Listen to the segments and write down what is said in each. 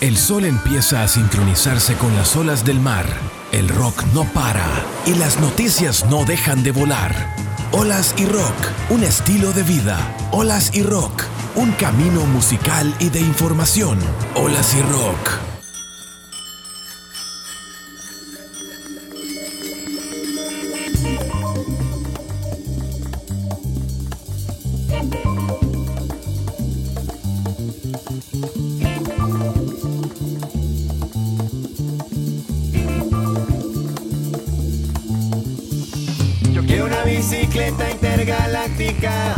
El sol empieza a sincronizarse con las olas del mar. El rock no para y las noticias no dejan de volar. Olas y rock, un estilo de vida. Olas y rock, un camino musical y de información. Olas y rock. Bicicleta intergaláctica.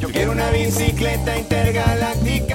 Yo quiero una bicicleta intergaláctica.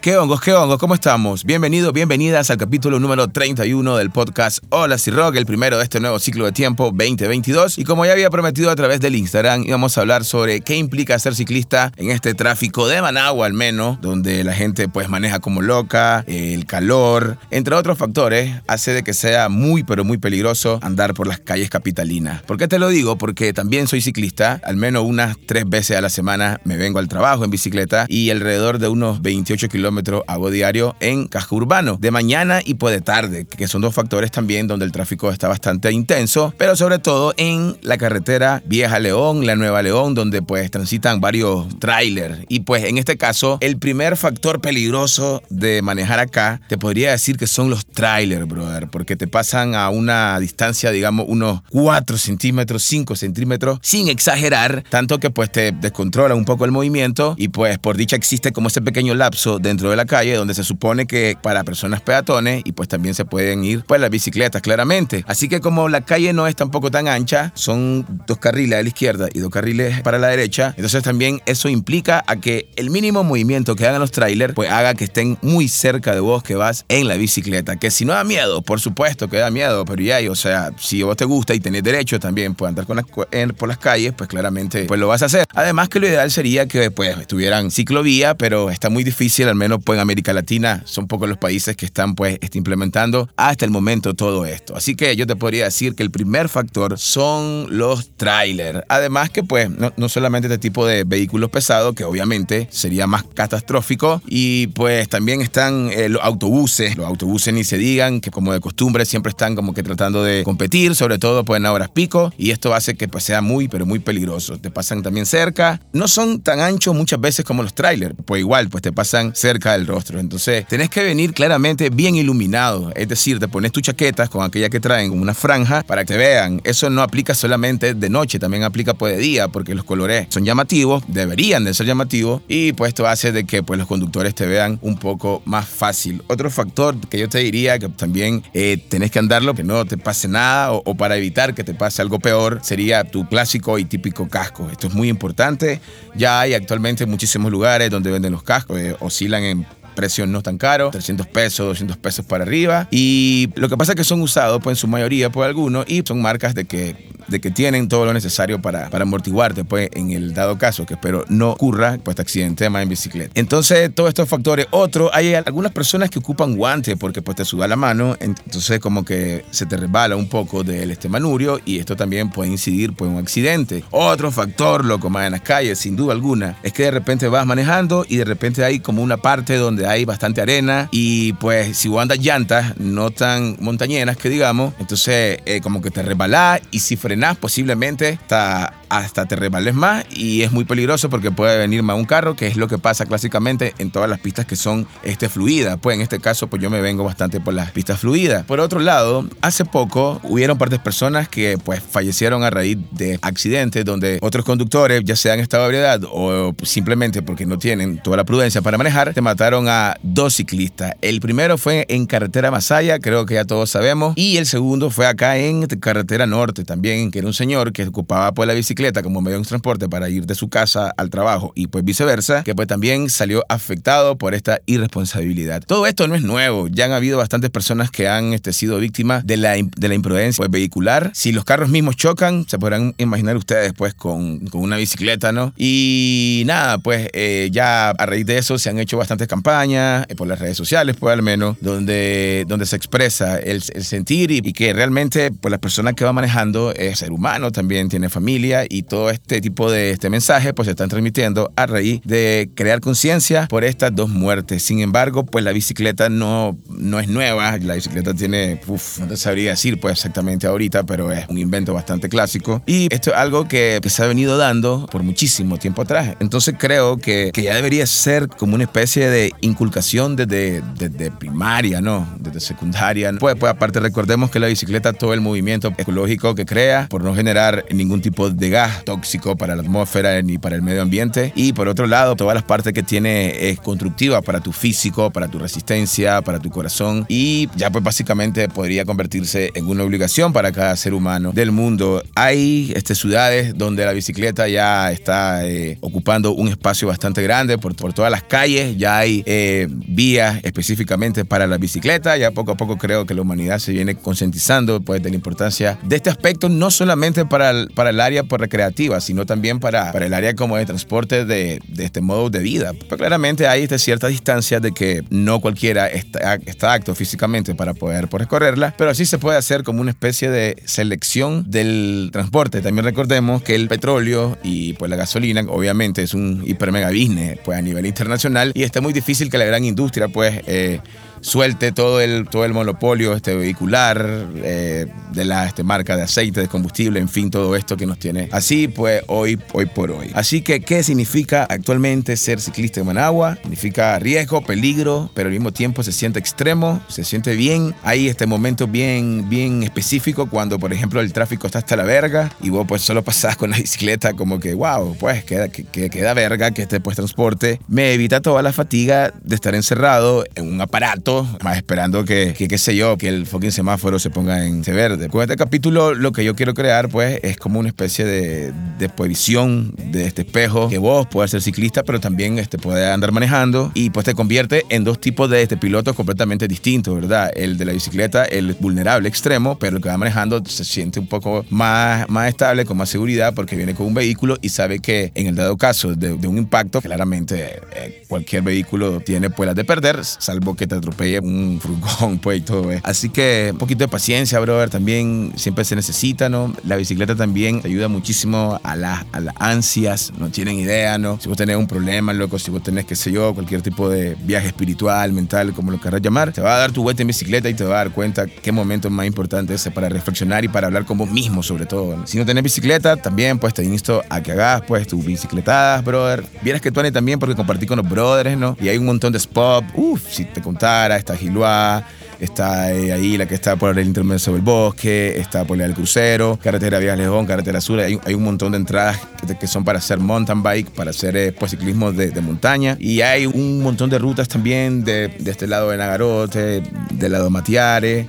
¿Qué hongos, qué hongos? ¿Cómo estamos? Bienvenidos, bienvenidas al capítulo número 31 del podcast Hola Rock, el primero de este nuevo ciclo de tiempo 2022. Y como ya había prometido a través del Instagram, íbamos a hablar sobre qué implica ser ciclista en este tráfico de Managua al menos, donde la gente pues maneja como loca, el calor, entre otros factores, hace de que sea muy pero muy peligroso andar por las calles capitalinas. ¿Por qué te lo digo? Porque también soy ciclista, al menos unas tres veces a la semana me vengo al trabajo en bicicleta y alrededor de unos 28 kilómetros hago diario en casco urbano, de mañana y pues de tarde, que son dos factores también donde el tráfico está bastante intenso, pero sobre todo en la carretera Vieja León, la Nueva León, donde pues transitan varios trailers. Y pues en este caso, el primer factor peligroso de manejar acá, te podría decir que son los trailers, brother, porque te pasan a una distancia, digamos, unos 4 centímetros, 5 centímetros, sin exagerar, tanto que pues te descontrola un poco el movimiento y pues por dicha existe como ese pequeño lapso dentro de la calle donde se supone que para personas peatones y pues también se pueden ir pues las bicicletas claramente. Así que como la calle no es tampoco tan ancha, son dos carriles a la izquierda y dos carriles para la derecha, entonces también eso implica a que el mínimo movimiento que hagan los trailers pues haga que estén muy cerca de vos que vas en la bicicleta, que si no da miedo, por supuesto que da miedo, pero ya, o sea, si vos te gusta y tenés derecho también pues andar por las calles, pues claramente pues lo vas a hacer. Además que lo ideal sería que pues estuvieran ciclovía, pero está muy difícil al menos pues en América Latina son pocos los países que están pues este, implementando hasta el momento todo esto. Así que yo te podría decir que el primer factor son los trailers. Además que pues no, no solamente este tipo de vehículos pesados, que obviamente sería más catastrófico, y pues también están eh, los autobuses. Los autobuses ni se digan, que como de costumbre siempre están como que tratando de competir, sobre todo pues en horas pico, y esto hace que pues sea muy pero muy peligroso. Te pasan también cerca. No son tan anchos muchas veces como los trailers, pues igual pues te pasan cerca del rostro. Entonces, tenés que venir claramente bien iluminado. Es decir, te pones tus chaquetas con aquella que traen una franja para que te vean. Eso no aplica solamente de noche, también aplica pues de día, porque los colores son llamativos, deberían de ser llamativos, y pues esto hace de que pues los conductores te vean un poco más fácil. Otro factor que yo te diría que también eh, tenés que andarlo, que no te pase nada, o, o para evitar que te pase algo peor, sería tu clásico y típico casco. Esto es muy importante. Ya hay actualmente muchísimos lugares donde venden los cascos, eh, oscilan en precio no tan caro, 300 pesos, 200 pesos para arriba. Y lo que pasa es que son usados, pues en su mayoría por algunos, y son marcas de que de que tienen todo lo necesario para, para amortiguarte, pues en el dado caso, que espero no ocurra, pues te accidente más en bicicleta. Entonces, todos estos factores. Otro, hay algunas personas que ocupan guantes porque pues te suda la mano, entonces como que se te resbala un poco del este manurio y esto también puede incidir pues en un accidente. Otro factor, loco, más en las calles, sin duda alguna, es que de repente vas manejando y de repente hay como una parte donde hay bastante arena y pues si vos andas llantas no tan montañeras que digamos, entonces eh, como que te resbalás y si posiblemente hasta, hasta te resbales más y es muy peligroso porque puede venir más un carro, que es lo que pasa clásicamente en todas las pistas que son este, fluidas. Pues en este caso pues yo me vengo bastante por las pistas fluidas. Por otro lado, hace poco hubieron partes personas que pues fallecieron a raíz de accidentes donde otros conductores, ya sea en estado de ebriedad o simplemente porque no tienen toda la prudencia para manejar, te mataron a dos ciclistas. El primero fue en carretera Masaya, creo que ya todos sabemos, y el segundo fue acá en carretera norte también, que era un señor que ocupaba pues la bicicleta como medio de transporte para ir de su casa al trabajo y pues viceversa, que pues también salió afectado por esta irresponsabilidad. Todo esto no es nuevo, ya han habido bastantes personas que han este, sido víctimas de la, de la imprudencia pues, vehicular. Si los carros mismos chocan, se podrán imaginar ustedes pues con, con una bicicleta, ¿no? Y nada, pues eh, ya a raíz de eso se han hecho bastantes campañas eh, por las redes sociales, pues al menos, donde, donde se expresa el, el sentir y, y, que realmente pues las personas que van manejando es es ser humano, también tiene familia y todo este tipo de este mensaje pues se están transmitiendo a raíz de crear conciencia por estas dos muertes. Sin embargo, pues la bicicleta no, no es nueva, la bicicleta tiene, uf, no te sabría decir pues exactamente ahorita, pero es un invento bastante clásico y esto es algo que, que se ha venido dando por muchísimo tiempo atrás. Entonces creo que, que ya debería ser como una especie de inculcación desde, desde primaria, ¿no? Desde secundaria. Pues, pues aparte recordemos que la bicicleta, todo el movimiento ecológico que crea, por no generar ningún tipo de gas tóxico para la atmósfera ni para el medio ambiente. Y por otro lado, todas las partes que tiene es constructiva para tu físico, para tu resistencia, para tu corazón. Y ya pues básicamente podría convertirse en una obligación para cada ser humano del mundo. Hay este, ciudades donde la bicicleta ya está eh, ocupando un espacio bastante grande por, por todas las calles. Ya hay eh, vías específicamente para la bicicleta. Ya poco a poco creo que la humanidad se viene concientizando pues, de la importancia de este aspecto, no solamente para el, para el área pues, recreativa, sino también para, para el área como de transporte de, de este modo de vida. Pero claramente hay este, cierta distancia de que no cualquiera está, está acto físicamente para poder pues, recorrerla, pero así se puede hacer como una especie de selección del transporte. También recordemos que el petróleo y pues la gasolina obviamente es un hiper mega business pues a nivel internacional y está muy difícil que la gran industria pues eh, suelte todo el, todo el monopolio este, vehicular eh, de la este, marca de aceite, de combustible, en fin, todo esto que nos tiene así, pues hoy, hoy por hoy. Así que, ¿qué significa actualmente ser ciclista en Managua? Significa riesgo, peligro, pero al mismo tiempo se siente extremo, se siente bien. Hay este momento bien, bien específico cuando, por ejemplo, el tráfico está hasta la verga y vos pues solo pasás con la bicicleta como que, wow, pues queda, que, que queda verga que este pues transporte me evita toda la fatiga de estar encerrado en un aparato más esperando que, que, qué sé yo, que el fucking semáforo se ponga en verde. Con este capítulo lo que yo quiero crear pues es como una especie de, de visión de este espejo que vos puedes ser ciclista pero también este, puedes andar manejando y pues te convierte en dos tipos de este, pilotos completamente distintos, ¿verdad? El de la bicicleta, el vulnerable extremo, pero el que va manejando se siente un poco más, más estable, con más seguridad porque viene con un vehículo y sabe que en el dado caso de, de un impacto, claramente eh, cualquier vehículo tiene puelas de perder, salvo que te atropelle un furgón, pues, y todo eso. Así que un poquito de paciencia, brother, también siempre se necesita, ¿no? La bicicleta también ayuda muchísimo a, la, a las ansias, no tienen idea, ¿no? Si vos tenés un problema, loco, si vos tenés, qué sé yo, cualquier tipo de viaje espiritual, mental, como lo querrás llamar, te va a dar tu vuelta en bicicleta y te va a dar cuenta qué momento es más importante ese para reflexionar y para hablar con vos mismo, sobre todo. ¿no? Si no tenés bicicleta, también, pues, te insto a que hagas, pues, tus bicicletadas, brother. Vieras que tú también porque compartí con los brothers, ¿no? Y hay un montón de spots, uff, si te contara, está Giluá, está eh, ahí la que está por el intermedio sobre el bosque, está por el crucero, carretera Vías Lejón, carretera Sur, hay, hay, un montón de entradas que, son para hacer mountain bike, para hacer eh, pues, ciclismo de, de, montaña. Y hay un montón de rutas también de, de este lado de Nagarote, del lado de Matiare,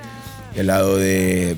del lado de,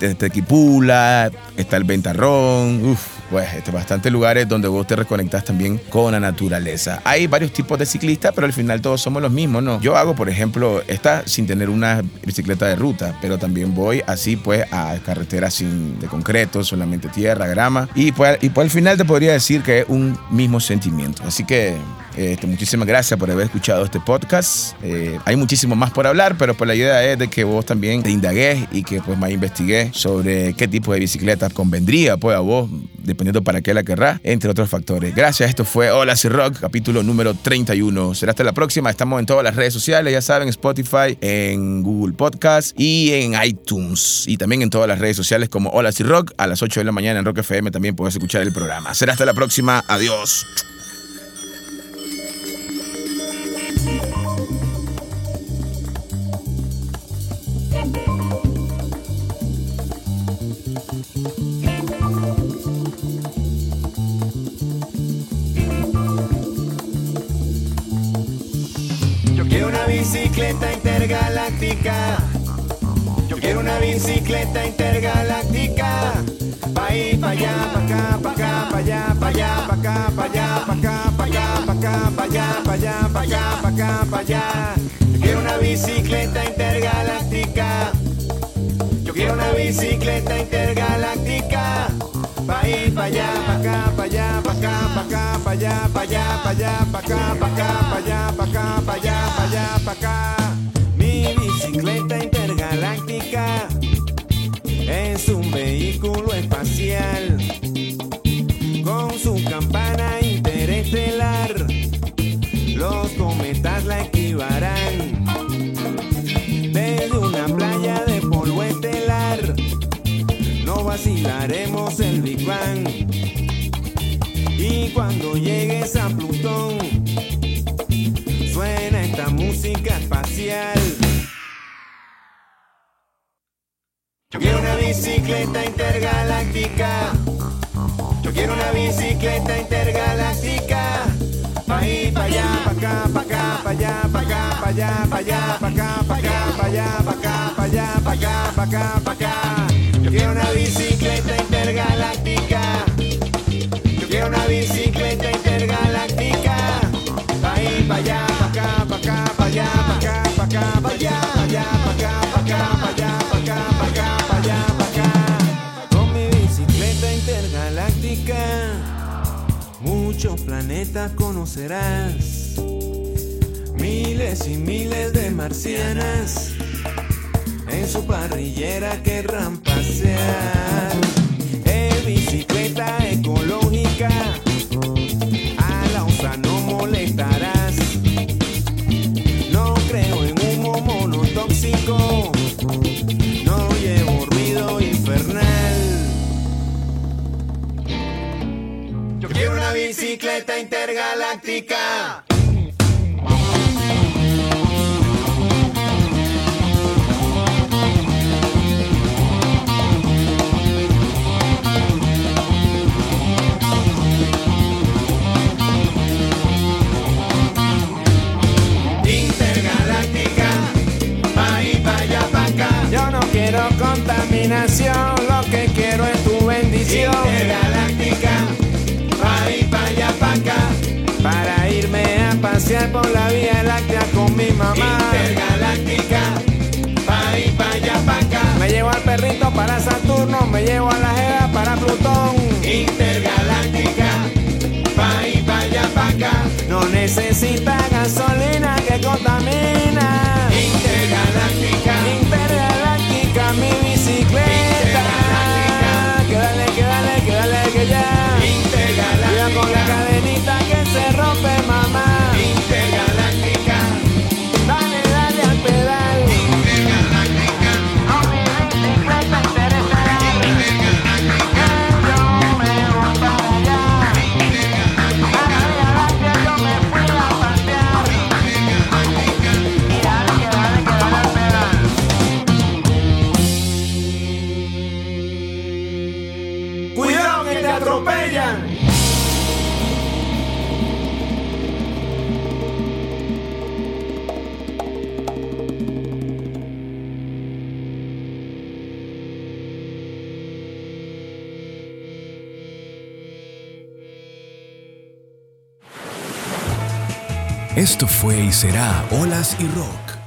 de Tequipula, está el Ventarrón, uff pues este, bastantes lugares donde vos te reconectas también con la naturaleza. Hay varios tipos de ciclistas, pero al final todos somos los mismos, ¿no? Yo hago, por ejemplo, esta sin tener una bicicleta de ruta, pero también voy así pues a carreteras sin de concreto, solamente tierra, grama, y pues, y pues al final te podría decir que es un mismo sentimiento. Así que este, muchísimas gracias por haber escuchado este podcast. Eh, hay muchísimo más por hablar, pero pues la idea es de que vos también te indagues y que pues más investigué sobre qué tipo de bicicleta convendría pues a vos, dependiendo para qué la querrás, entre otros factores. Gracias, esto fue Hola Si Rock, capítulo número 31. Será hasta la próxima, estamos en todas las redes sociales, ya saben, Spotify, en Google Podcast y en iTunes. Y también en todas las redes sociales como Hola Si Rock, a las 8 de la mañana en Rock FM también puedes escuchar el programa. Será hasta la próxima, adiós. Bicicleta intergaláctica. Yo quiero una bicicleta intergaláctica. Pa' ir pa' allá, pa' acá, pa' acá, pa' allá, pa' allá, pa' acá, pa' allá, pa' acá, pa' acá, pa' acá, pa' allá, pa' allá, pa' acá, pa' allá. Yo quiero una bicicleta bicicleta intergaláctica. Pa' ir pa' allá, pa' acá, pa' allá, pa' acá, pa' acá, pa' allá, pa' allá, pa' allá, pa' acá, pa' acá, pa' allá, pa' acá, pa' allá, pa' allá, pa' acá. Mi bicicleta intergaláctica. Es un vehículo espacial con su campana interestelar. Los cometas la esquivarán No vacilaremos el Big Bang. Y cuando llegues a Plutón, suena esta música espacial. Yo quiero una bicicleta intergaláctica. Yo quiero una bicicleta intergaláctica. Pa' ahí, pa' allá, pa' acá, pa' acá, pa' allá, pa' acá, pa' allá, pa' allá, pa' acá, pa' acá, pa' allá, pa' acá, allá, pa' acá, pa' acá, pa' acá. Quiero una bicicleta intergaláctica. Yo quiero una bicicleta intergaláctica. Ahí, pa' allá, pa' acá, pa' acá, pa' allá, pa' acá, pa' acá, pa' allá, pa' allá, pa' acá, pa' acá, pa' allá, pa' acá, pa' acá, pa' allá, pa' acá. Con mi bicicleta intergaláctica, muchos planetas conocerás. Miles y miles de marcianas en su parrillera querrán pasear. En bicicleta ecológica, a la osa no molestarás. No creo en humo monotóxico, no llevo ruido infernal. Yo quiero una bicicleta intergaláctica. Intergaláctica, por la Vía Láctea con mi mamá. Intergaláctica, pa' ahí, pa' allá, pa' acá. Me llevo al perrito para Saturno, me llevo a la Jera para Plutón. Intergaláctica, pa' ahí, pa' allá, pa' acá. No necesita gasolina que contamina. Cuidado que te atropellan. Esto fue y será Olas y Rock.